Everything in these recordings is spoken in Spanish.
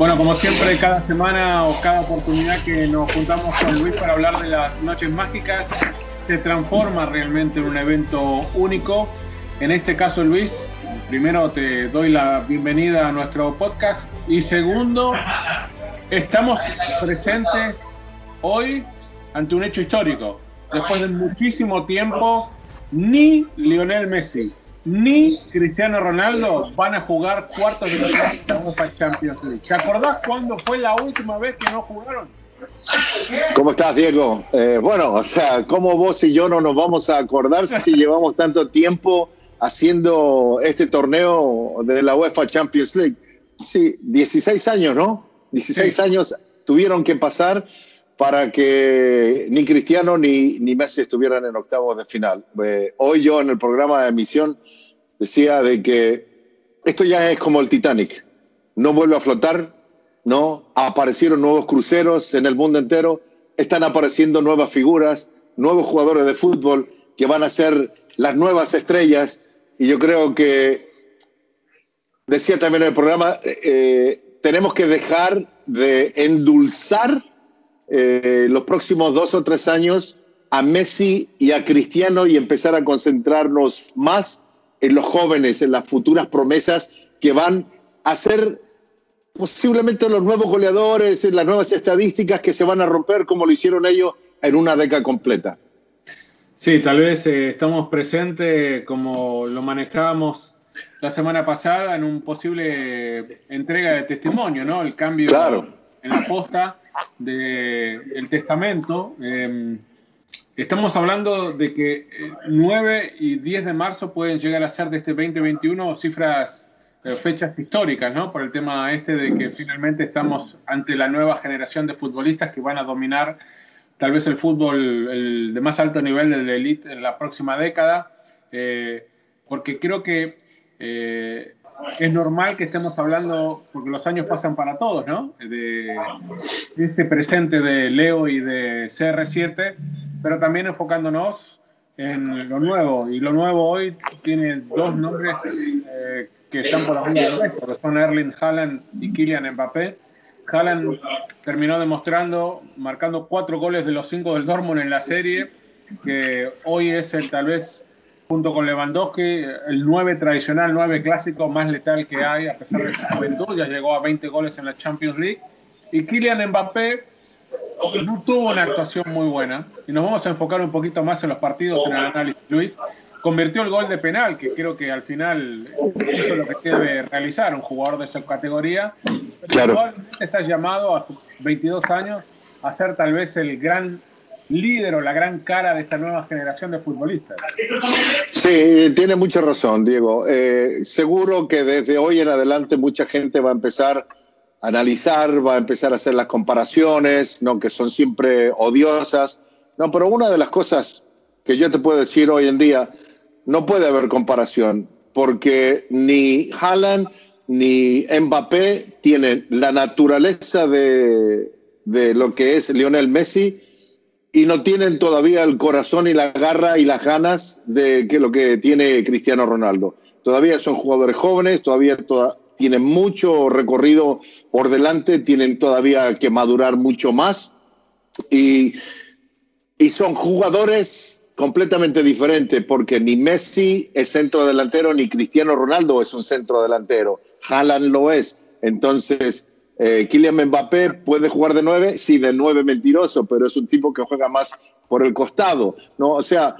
Bueno, como siempre, cada semana o cada oportunidad que nos juntamos con Luis para hablar de las noches mágicas, se transforma realmente en un evento único. En este caso, Luis, primero te doy la bienvenida a nuestro podcast y segundo, estamos presentes hoy ante un hecho histórico. Después de muchísimo tiempo, ni Lionel Messi ni Cristiano Ronaldo van a jugar cuartos de final de la UEFA Champions League. ¿Te acordás cuándo fue la última vez que no jugaron? ¿Cómo estás, Diego? Eh, bueno, o sea, ¿cómo vos y yo no nos vamos a acordar si llevamos tanto tiempo haciendo este torneo de la UEFA Champions League? Sí, 16 años, ¿no? 16 Sí. años tuvieron que pasar para que ni Cristiano ni, Messi estuvieran en octavos de final. Eh, hoy yo en el programa de emisión decía de que esto ya es como el Titanic, no vuelve a flotar, ¿no? Aparecieron nuevos cruceros en el mundo entero, están apareciendo nuevas figuras, nuevos jugadores de fútbol que van a ser las nuevas estrellas y yo creo que, decía también en el programa, eh, tenemos que dejar de endulzar eh, los próximos dos o tres años a Messi y a Cristiano y empezar a concentrarnos más en los jóvenes, en las futuras promesas que van a ser posiblemente los nuevos goleadores, en las nuevas estadísticas que se van a romper como lo hicieron ellos en una década completa. Sí, tal vez eh, estamos presentes como lo manejábamos la semana pasada en un posible entrega de testimonio, ¿no? El cambio Claro. en la posta del testamento. Eh, estamos hablando de que eh, 9 y 10 de marzo pueden llegar a ser de este 2021 cifras, eh, fechas históricas, ¿no? Por el tema este de que finalmente estamos ante la nueva generación de futbolistas que van a dominar tal vez el fútbol el de más alto nivel del elite en la próxima década, eh, porque creo que eh, es normal que estemos hablando, porque los años pasan para todos, ¿no? De, ese presente de Leo y de CR7, pero también enfocándonos en lo nuevo. Y lo nuevo hoy tiene dos nombres eh, que están por arriba del resto, son Erling Haaland y Kylian Mbappé. Haaland terminó demostrando, marcando cuatro goles de los cinco del Dortmund en la serie, que hoy es el tal vez, junto con Lewandowski, el 9 tradicional, 9 clásico más letal que hay, a pesar de su juventud, ya llegó a 20 goles en la Champions League. Y Kylian Mbappé no tuvo una actuación muy buena, y nos vamos a enfocar un poquito más en los partidos, en el análisis, Luis. Convirtió el gol de penal, que creo que al final eso es lo que debe realizar un jugador de esa categoría. Pero Claro. igualmente está llamado a sus 22 años a ser tal vez el gran líder o la gran cara de esta nueva generación de futbolistas. Sí, tiene mucha razón, Diego. Eh, seguro que desde hoy en adelante mucha gente va a empezar a analizar, va a empezar a hacer las comparaciones, ¿no? que son siempre odiosas. No, pero una de las cosas que yo te puedo decir hoy en día, no puede haber comparación, porque ni Haaland ni Mbappé tienen la naturaleza de, de lo que es Lionel Messi y no tienen todavía el corazón y la garra y las ganas de que lo que tiene Cristiano Ronaldo. Todavía son jugadores jóvenes, todavía tienen mucho recorrido por delante, tienen todavía que madurar mucho más y, son jugadores completamente diferentes porque ni Messi es centro delantero ni Cristiano Ronaldo es un centro delantero. Haaland lo es. Entonces, eh, Kylian Mbappé puede jugar de nueve, sí, de nueve mentiroso, pero es un tipo que juega más por el costado, ¿no? O sea,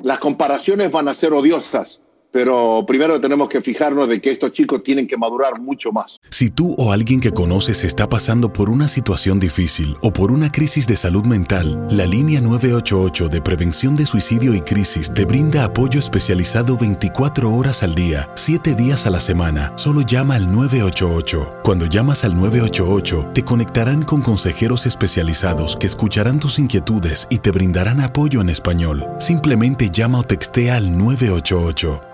las comparaciones van a ser odiosas, pero primero tenemos que fijarnos de que estos chicos tienen que madurar mucho más. Si tú o alguien que conoces está pasando por una situación difícil o por una crisis de salud mental, la línea 988 de prevención de suicidio y crisis te brinda apoyo especializado 24 horas al día, 7 días a la semana. Solo llama al 988. Cuando llamas al 988, te conectarán con consejeros especializados que escucharán tus inquietudes y te brindarán apoyo en español. Simplemente llama o textea al 988.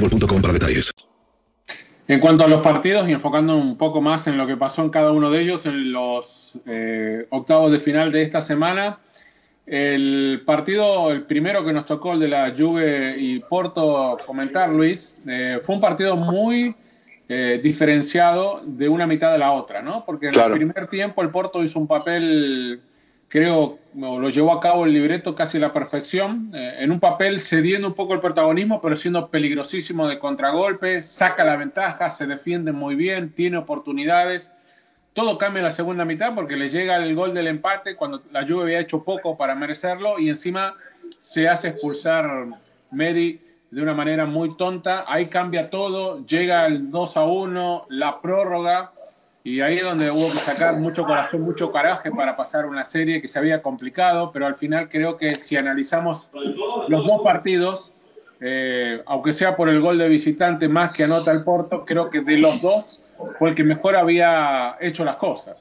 boostmobile.com para detalles. En cuanto a los partidos y enfocando un poco más en lo que pasó en cada uno de ellos en los eh, octavos de final de esta semana, el partido, el primero que nos tocó, el de la Juve y Porto, comentar, Luis, eh, fue un partido muy eh, diferenciado de una mitad de la otra, ¿no? Porque en Claro. el primer tiempo el Porto hizo un papel, creo, lo llevó a cabo el libreto casi a la perfección, eh, en un papel cediendo un poco el protagonismo, pero siendo peligrosísimo de contragolpe, saca la ventaja, se defiende muy bien, tiene oportunidades. Todo cambia en la segunda mitad porque le llega el gol del empate cuando la Juve había hecho poco para merecerlo y encima se hace expulsar Medi de una manera muy tonta. Ahí cambia todo, llega el 2 a 1, la prórroga y ahí es donde hubo que sacar mucho corazón, mucho coraje para pasar una serie que se había complicado, pero al final creo que si analizamos los dos partidos, eh, aunque sea por el gol de visitante más que anota el Porto, creo que de los dos fue el que mejor había hecho las cosas.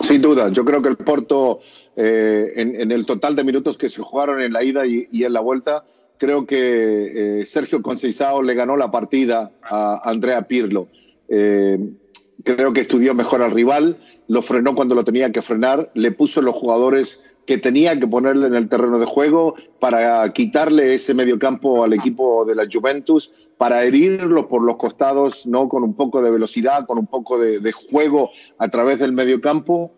Sin duda, yo creo que el Porto, eh, en, el total de minutos que se jugaron en la ida y, en la vuelta, creo que eh, Sergio Conceição le ganó la partida a Andrea Pirlo. Creo que estudió mejor al rival, lo frenó cuando lo tenía que frenar, le puso los jugadores que tenía que ponerle en el terreno de juego para quitarle ese mediocampo al equipo de la Juventus, para herirlo por los costados, no con un poco de velocidad, con un poco de, de juego a través del mediocampo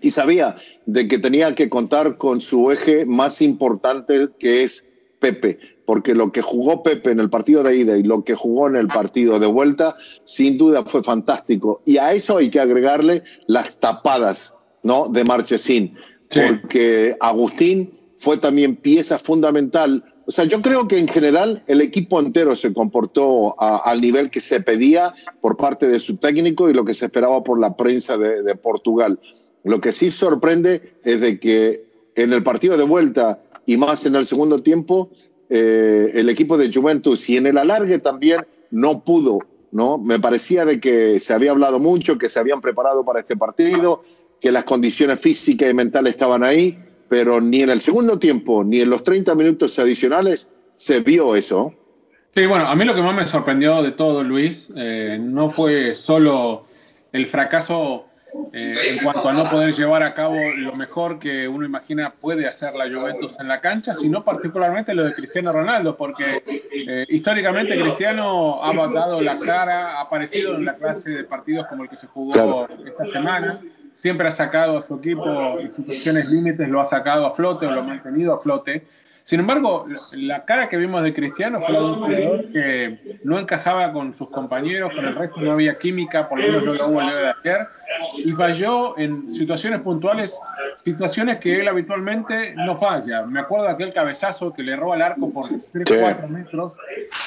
y sabía de que tenía que contar con su eje más importante que es Pepe. Porque lo que jugó Pepe en el partido de ida y lo que jugó en el partido de vuelta, sin duda fue fantástico. Y a eso hay que agregarle las tapadas ¿no? de Marchesín, porque Agustín fue también pieza fundamental. O sea, yo creo que en general el equipo entero se comportó al nivel que se pedía por parte de su técnico y lo que se esperaba por la prensa de, de Portugal. Lo que sí sorprende es de que en el partido de vuelta y más en el segundo tiempo, eh, el equipo de Juventus y en el alargue también no pudo, ¿no? Me parecía de que se había hablado mucho, que se habían preparado para este partido, que las condiciones físicas y mentales estaban ahí, pero ni en el segundo tiempo ni en los 30 minutos adicionales se vio eso. Sí, bueno, a mí lo que más me sorprendió de todo, Luis, eh, no fue solo el fracaso eh, en cuanto a no poder llevar a cabo lo mejor que uno imagina puede hacer la Juventus en la cancha, sino particularmente lo de Cristiano Ronaldo, porque eh, históricamente Cristiano ha dado la cara, ha aparecido en la clase de partidos como el que se jugó esta semana, siempre ha sacado a su equipo en situaciones límites, lo ha sacado a flote o lo ha mantenido a flote. Sin embargo, la cara que vimos de Cristiano fue la de un jugador que no encajaba con sus compañeros, con el resto no había química, por lo menos no lo hubo el día de ayer, y falló en situaciones puntuales, situaciones que él habitualmente no falla. Me acuerdo de aquel cabezazo que le roba el arco por 3-4 metros,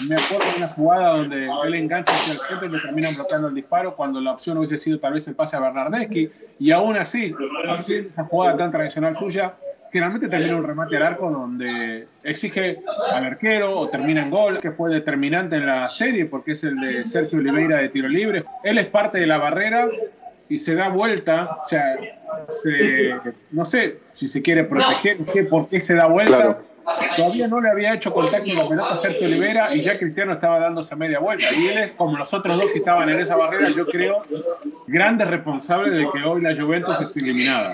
me acuerdo de una jugada donde él engancha hacia el centro y le terminan bloqueando el disparo cuando la opción hubiese sido tal vez el pase a Bernardeschi, y aún así, así esa jugada tan tradicional suya, finalmente termina un remate al arco donde exige al arquero o termina en gol, que fue determinante en la serie porque es el de Sergio Oliveira de tiro libre. Él es parte de la barrera y se da vuelta, o sea, no sé si se quiere proteger, ¿por qué se da vuelta? Todavía no le había hecho contacto con la pelota a Sergio Olivera y ya Cristiano estaba dándose media vuelta. Y él es, como los otros dos que estaban en esa barrera, yo creo, grande responsable de que hoy la Juventus esté eliminada.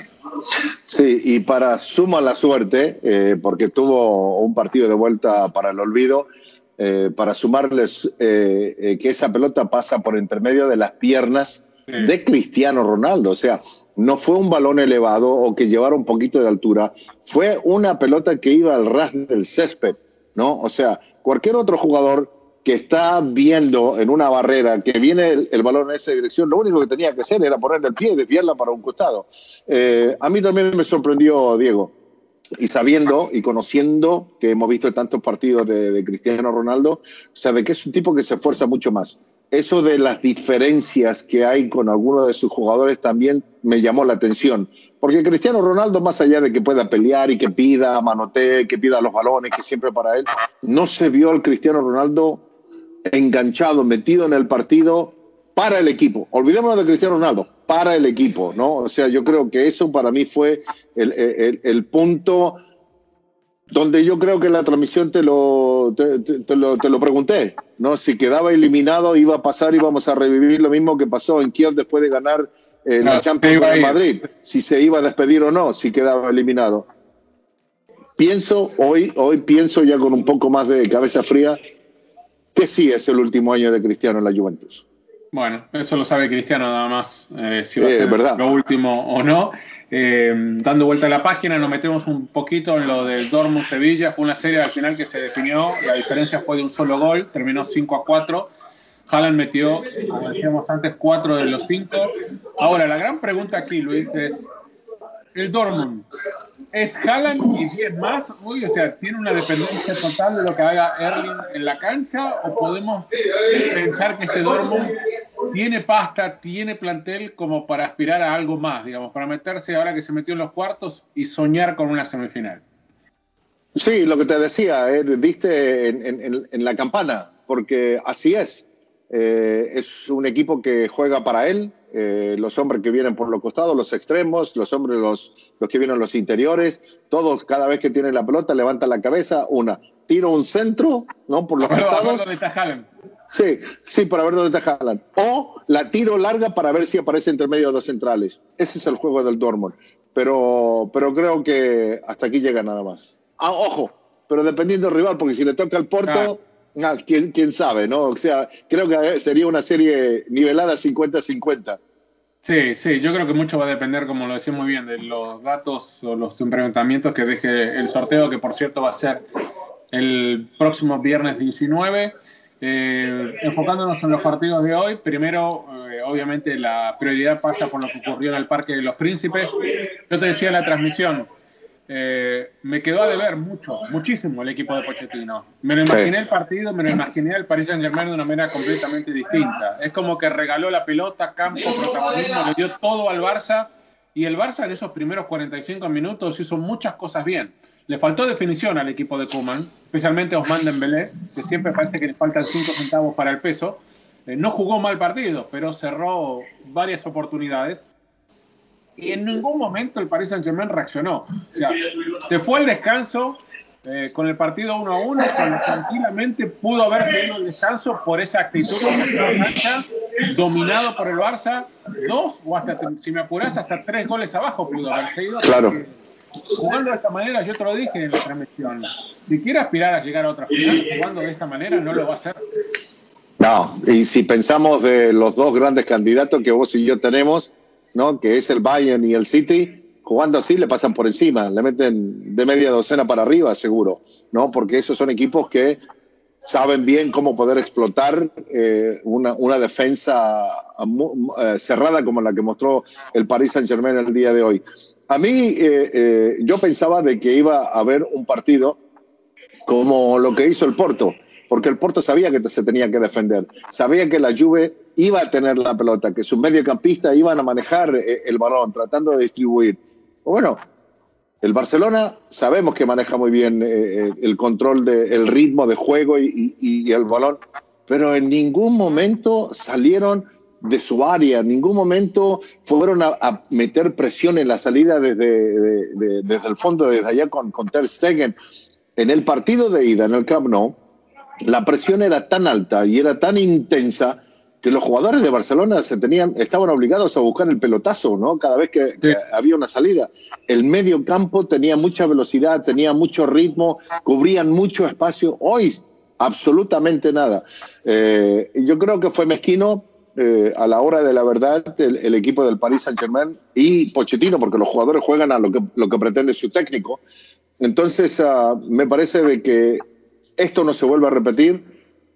Sí, y para suma la suerte, eh, porque tuvo un partido de vuelta para el olvido, eh, para sumarles eh, que esa pelota pasa por intermedio de las piernas de Cristiano Ronaldo. O sea, no fue un balón elevado o que llevara un poquito de altura, fue una pelota que iba al ras del césped, ¿no? O sea, cualquier otro jugador que está viendo en una barrera que viene el, balón en esa dirección, lo único que tenía que hacer era ponerle el pie y desviarla para un costado. Eh, a mí también me sorprendió Diego. Y sabiendo y conociendo que hemos visto tantos partidos de, de Cristiano Ronaldo, o sea, de que es un tipo que se esfuerza mucho más eso de las diferencias que hay con algunos de sus jugadores también me llamó la atención. Porque Cristiano Ronaldo, más allá de que pueda pelear y que pida manotee, que pida los balones, que siempre para él, no se vio al Cristiano Ronaldo enganchado, metido en el partido para el equipo. Olvidémonos de Cristiano Ronaldo, para el equipo, ¿no? O sea, yo creo que eso para mí fue el, punto donde yo creo que la transmisión te lo, te, lo, te, lo, pregunté, ¿no? Si quedaba eliminado, iba a pasar, íbamos a revivir lo mismo que pasó en Kiev después de ganar eh, la Champions de Madrid, si se iba a despedir o no, si quedaba eliminado. Pienso, hoy, hoy pienso ya con un poco más de cabeza fría, que sí es el último año de Cristiano en la Juventus. Bueno, eso lo sabe Cristiano nada más, eh, si va a ser verdad. lo último o no. Eh, dando vuelta a la página, nos metemos un poquito en lo del Dortmund Sevilla. Fue una serie al final que se definió, la diferencia fue de un solo gol, terminó 5 a 4. Haaland metió, como decíamos antes, 4 de los 5. Ahora, la gran pregunta aquí, Luis, es: el Dortmund es Haaland y 10 más, o sea, tiene una dependencia total de lo que haga Erling en la cancha, o podemos pensar que este Dortmund tiene pasta, tiene plantel como para aspirar a algo más, digamos, para meterse ahora que se metió en los cuartos y soñar con una semifinal. Sí, lo que te decía, eh, viste en, la campana, porque así es. Eh, es un equipo que juega para él, eh, los hombres que vienen por los costados, los extremos, los hombres los, los que vienen los interiores, todos cada vez que tienen la pelota levantan la cabeza, una, tiro un centro, ¿no? Por los costados. Sí, sí, para ver dónde está Haaland. O la tiro larga para ver si aparece entre medio de dos centrales. Ese es el juego del Dortmund. Pero, pero creo que hasta aquí llega nada más. Ah, ojo, pero dependiendo del rival, porque si le toca al Porto, ah. ¿quién, quién, sabe, ¿no? O sea, creo que sería una serie nivelada 50-50. Sí, sí, yo creo que mucho va a depender, como lo decía muy bien, de los datos o los enfrentamientos que deje el sorteo, que por cierto va a ser el próximo viernes 19. Eh, enfocándonos en los partidos de hoy, primero, eh, obviamente, la prioridad pasa por lo que ocurrió en el Parque de los Príncipes. Yo te decía la transmisión, eh, me quedó a deber mucho, muchísimo el equipo de Pochettino. Me lo imaginé el partido, me lo imaginé al Paris Saint Germain de una manera completamente distinta. Es como que regaló la pelota, campo, protagonismo, le dio todo al Barça y el Barça en esos primeros 45 minutos hizo muchas cosas bien. Le faltó definición al equipo de Kuman, especialmente a Osman Dembélé, que siempre parece que le faltan 5 centavos para el peso. Eh, no jugó mal partido, pero cerró varias oportunidades y en ningún momento el Paris Saint-Germain reaccionó. O sea, se fue al descanso eh, con el partido 1 a 1, cuando tranquilamente pudo haber tenido el descanso por esa actitud dominado por el Barça, dos o hasta, si me apuras, hasta tres goles abajo pudo haberse ido. Claro. Jugando de esta manera, yo te lo dije en la transmisión, si quiere aspirar a llegar a otra final, jugando de esta manera no lo va a hacer. No, y si pensamos de los dos grandes candidatos que vos y yo tenemos, ¿no? que es el Bayern y el City, jugando así le pasan por encima, le meten de media docena para arriba, seguro, ¿no? porque esos son equipos que saben bien cómo poder explotar eh, una, una, defensa eh, cerrada como la que mostró el Paris Saint Germain el día de hoy. A mí, eh, yo pensaba de que iba a haber un partido como lo que hizo el Porto, porque el Porto sabía que se tenía que defender, sabía que la Juve iba a tener la pelota, que sus mediocampistas iban a manejar eh, el balón, tratando de distribuir. Bueno, el Barcelona sabemos que maneja muy bien eh, eh, el control del ritmo de juego y, el balón, pero en ningún momento salieron de su área, en ningún momento fueron a, meter presión en la salida desde, desde el fondo, desde allá con, con Ter Stegen. En el partido de ida, en el Camp Nou, la presión era tan alta y era tan intensa que los jugadores de Barcelona se tenían, estaban obligados a buscar el pelotazo, ¿no? Cada vez que, había una salida. El medio campo tenía mucha velocidad, tenía mucho ritmo, cubrían mucho espacio. Hoy, absolutamente nada. Eh, yo creo que fue mezquino eh, a la hora de la verdad el, equipo del Paris Saint-Germain y Pochettino, porque los jugadores juegan a lo que, lo que pretende su técnico. Entonces, uh, me parece de que esto no se vuelve a repetir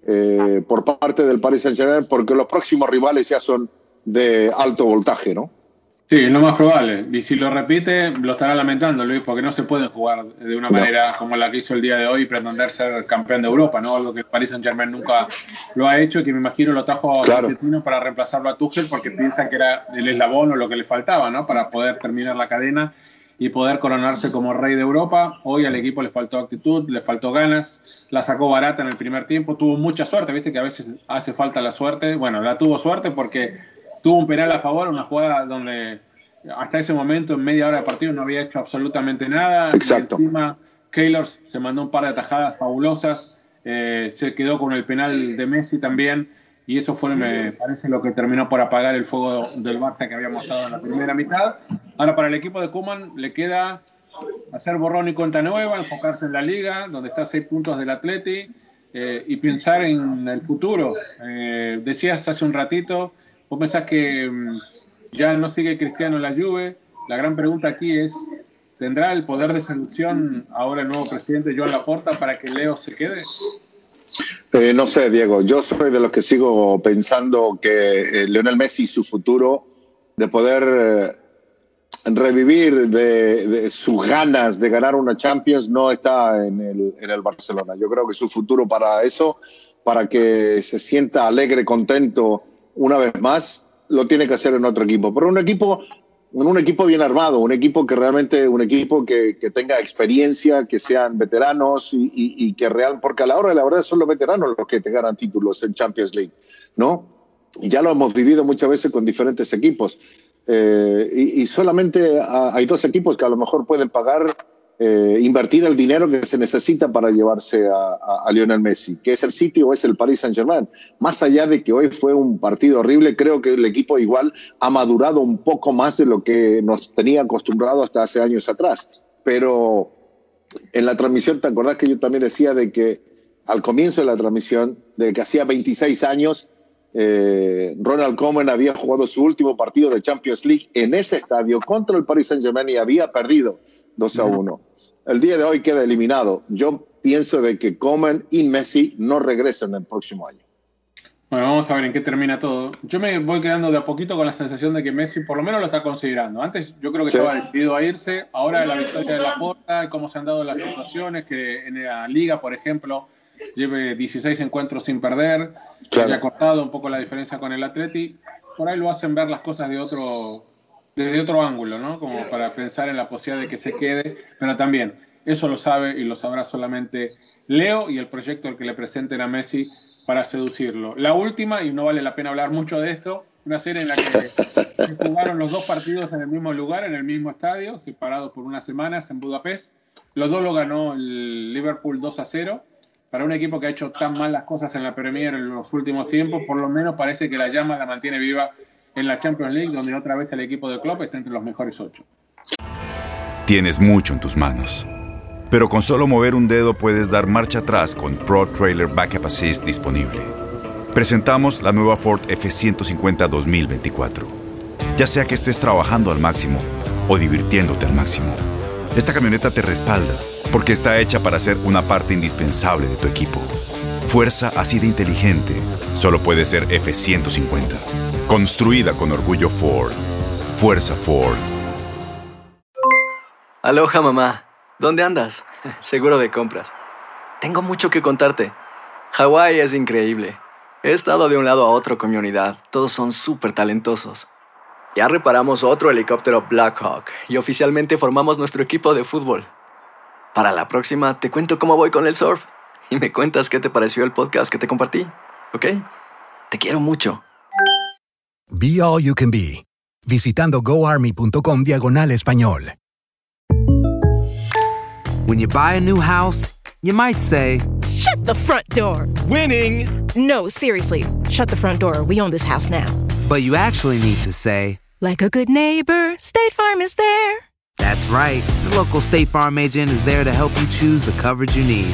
eh, por parte del Paris Saint-Germain, porque los próximos rivales ya son de alto voltaje, ¿no? Sí, lo más probable. Y si lo repite, lo estará lamentando, Luis, porque no se puede jugar de una manera como la que hizo el día de hoy y pretender ser campeón de Europa, ¿no? Algo que el Paris Saint-Germain nunca lo ha hecho y que me imagino lo trajo a claro. para reemplazarlo a Tuchel porque piensan que era el eslabón o lo que le faltaba, ¿no? Para poder terminar la cadena y poder coronarse como rey de Europa. Hoy al equipo le faltó actitud, le faltó ganas, la sacó barata en el primer tiempo, tuvo mucha suerte, viste que a veces hace falta la suerte. Bueno, la tuvo suerte porque tuvo un penal a favor, una jugada donde hasta ese momento, en media hora de partido, no había hecho absolutamente nada. Exacto. encima, Keylor se mandó un par de atajadas fabulosas, eh, se quedó con el penal de Messi también y eso fue, me parece, lo que terminó por apagar el fuego del Barça que había mostrado en la primera mitad. Ahora, para el equipo de Kuman le queda hacer borrón y cuenta nueva, enfocarse en la liga, donde está a seis puntos del Atleti, eh, y pensar en el futuro. Eh, decías hace un ratito, vos pensás que mm, ya no sigue Cristiano en la Juve. La gran pregunta aquí es, ¿tendrá el poder de seducción ahora el nuevo presidente Joan Laporta para que Leo se quede? Eh, no sé, Diego, yo soy de los que sigo pensando que eh, Lionel Messi, su futuro, de poder eh, revivir de, sus ganas de ganar una Champions, no está en el, en el Barcelona. Yo creo que su futuro para eso, para que se sienta alegre, contento una vez más, lo tiene que hacer en otro equipo. Pero un equipo un equipo bien armado, un equipo que realmente, un equipo que, tenga experiencia, que sean veteranos y, que real, porque a la hora de la verdad son los veteranos los que te ganan títulos en Champions League, ¿no? Y ya lo hemos vivido muchas veces con diferentes equipos. Eh, y, solamente hay dos equipos que a lo mejor pueden pagar eh, invertir el dinero que se necesita para llevarse a, Lionel Messi, que es el City o es el Paris Saint Germain. Más allá de que hoy fue un partido horrible, creo que el equipo igual ha madurado un poco más de lo que nos tenía acostumbrado hasta hace años atrás. Pero en la transmisión, ¿te acordás que yo también decía de que al comienzo de la transmisión, de que hacía 26 años, eh, Ronald Koeman había jugado su último partido de Champions League en ese estadio contra el Paris Saint Germain y había perdido 2 a 1 el día de hoy queda eliminado. Yo pienso de que Coman y Messi no regresan el próximo año. Bueno, vamos a ver en qué termina todo. Yo me voy quedando de a poquito con la sensación de que Messi por lo menos lo está considerando. Antes yo creo que estaba decidido a irse. Ahora la victoria de la Porta, cómo se han dado las situaciones, que en la liga, por ejemplo, lleve 16 encuentros sin perder, que haya cortado un poco la diferencia con el Atleti. Por ahí lo hacen ver las cosas de otro, desde otro ángulo, ¿no? Como para pensar en la posibilidad de que se quede. Pero también, eso lo sabe y lo sabrá solamente Leo y el proyecto al que le presenten a Messi para seducirlo. La última, y no vale la pena hablar mucho de esto, una serie en la que se jugaron los dos partidos en el mismo lugar, en el mismo estadio, separados por unas semanas en Budapest. Los dos lo ganó el Liverpool 2 a 0. Para un equipo que ha hecho tan mal las cosas en la Premier en los últimos tiempos, por lo menos parece que la llama la mantiene viva en la Champions League, donde otra vez el equipo de Klopp está entre los mejores ocho. Tienes mucho en tus manos pero con solo mover un dedo puedes dar marcha atrás con Pro Trailer Backup Assist disponible. Presentamos la nueva Ford F150 2024. Ya sea que estés trabajando al máximo o divirtiéndote al máximo, esta camioneta te respalda porque está hecha para ser una parte indispensable de tu equipo. Fuerza así de inteligente solo puede ser F150. Construida con orgullo Ford. Fuerza Ford. Aloha mamá. ¿Dónde andas? Seguro de compras. Tengo mucho que contarte. Hawái es increíble. He estado de un lado a otro con mi unidad. Todos son súper talentosos. Ya reparamos otro helicóptero Blackhawk y oficialmente formamos nuestro equipo de fútbol. Para la próxima te cuento cómo voy con el surf y me cuentas qué te pareció el podcast que te compartí. ¿Ok? Te quiero mucho. Be All You Can Be, visitando goarmy.com diagonal español. When you buy a new house, you might say, Shut the front door! Winning! No, seriously, shut the front door. We own this house now. But you actually need to say, Like a good neighbor, State Farm is there. That's right. The local State Farm agent is there to help you choose the coverage you need.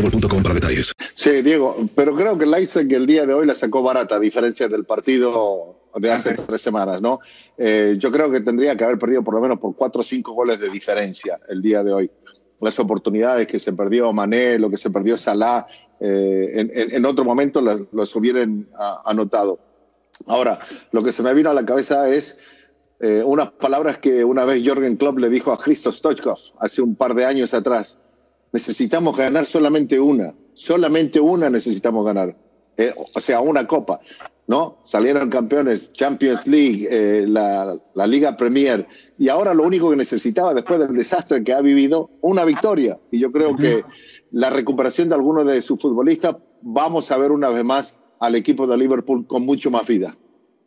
boostmobile.com para detalles. Sí, Diego, pero creo que que el día de hoy la sacó barata, a diferencia del partido de hace tres semanas, ¿no? Eh, yo creo que tendría que haber perdido por lo menos por cuatro o cinco goles de diferencia el día de hoy. Las oportunidades que se perdió Mané, lo que se perdió Salah, eh, en, en, otro momento las, los hubieran anotado. Ahora, lo que se me vino a la cabeza es eh, unas palabras que una vez Jorgen Klopp le dijo a Christoph Stoichkov hace un par de años atrás necesitamos ganar solamente una, solamente una necesitamos ganar, eh, o sea, una copa, ¿no? Salieron campeones, Champions League, eh, la, la, Liga Premier, y ahora lo único que necesitaba después del desastre que ha vivido, una victoria. Y yo creo que la recuperación de algunos de sus futbolistas, vamos a ver una vez más al equipo de Liverpool con mucho más vida.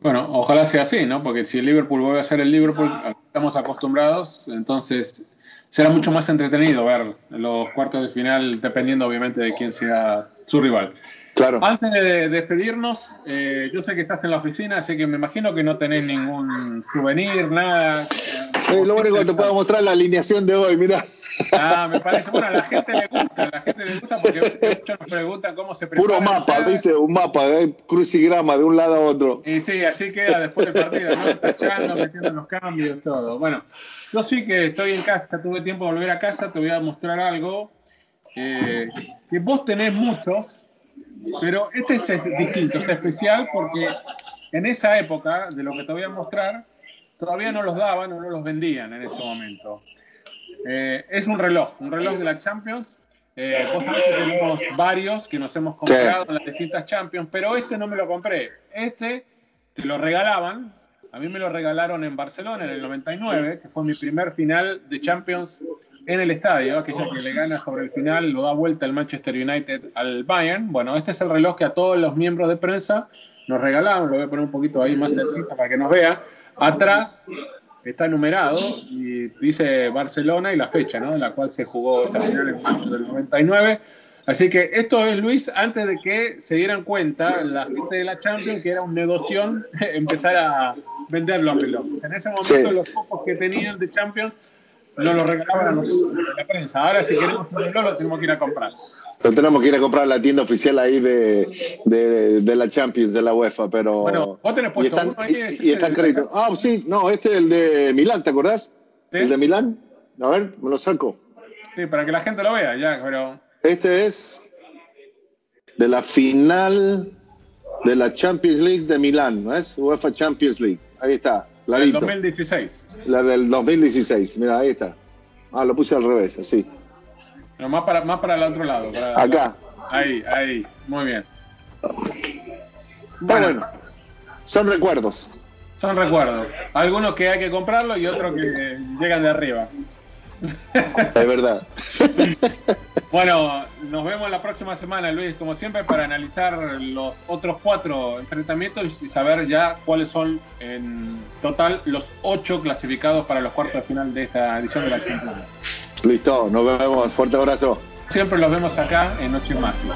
Bueno, ojalá sea así, ¿no? Porque si el Liverpool vuelve a ser el Liverpool, estamos acostumbrados, entonces será mucho más entretenido ver los cuartos de final, dependiendo obviamente de quién sea su rival. Claro. Antes de despedirnos, eh, yo sé que estás en la oficina, así que me imagino que no tenés ningún souvenir, nada. lo único que te puedo mostrar es la alineación de hoy, mira. Ah, me parece, bueno, a la gente le gusta, a la gente le gusta porque muchos nos preguntan cómo se prepara. Puro mapa, viste, un mapa, ¿eh? crucigrama de un lado a otro. Y sí, así queda después del partido, ¿no? Tachando, metiendo los cambios, todo. Bueno, yo sí que estoy en casa, tuve tiempo de volver a casa, te voy a mostrar algo que vos tenés muchos, pero este es distinto, es especial porque en esa época de lo que te voy a mostrar, todavía no los daban o no los vendían en ese momento. Eh, es un reloj, un reloj de la Champions. Eh, vos sabés que tenemos varios que nos hemos comprado en las distintas Champions, pero este no me lo compré. Este te lo regalaban, a mí me lo regalaron en Barcelona en el 99, que fue mi primer final de Champions en el estadio, aquella que le gana sobre el final, lo da vuelta el Manchester United al Bayern. Bueno, este es el reloj que a todos los miembros de prensa nos regalaron, lo voy a poner un poquito ahí más cerquita para que nos vea. Atrás está numerado y dice Barcelona y la fecha, ¿no? En la cual se jugó esta final en mayo del 99. Así que esto es, Luis, antes de que se dieran cuenta la gente de la Champions que era un negocio empezar a vender los relojes. En ese momento los pocos que tenían de Champions no lo regalaban a nosotros la prensa. Ahora si queremos reloj lo tenemos que ir a comprar. Lo tenemos que ir a comprar en la tienda oficial ahí de, de, de la Champions, de la UEFA, pero... Bueno, vos tenés puesto y están, uno ahí, y- y es están créditos. Ah, sí, no, este es el de Milán, ¿te acordás? El de Milán. A ver, me lo saco. Sí, para que la gente lo vea, ya, pero... Este es de la final de la Champions League de Milán, ¿no es? UEFA Champions League. Ahí está, El clarito. 2016. La del 2016. Mira, ahí está. Ah, lo puse al revés, así. No, más para, más para el otro lado. para- Acá. Ahí, ahí. Muy bien. Bueno. Son recuerdos. Son recuerdos. Algunos que hay que comprarlo y otros que llegan de arriba. Es verdad. Bueno, nos vemos la próxima semana, Luis, como siempre, para analizar los otros cuatro enfrentamientos y saber ya cuáles son en total los ocho clasificados para los cuartos de final de esta edición de la Champions. Listo, nos vemos. Fuerte abrazo. Siempre los vemos acá en Noche Mágica.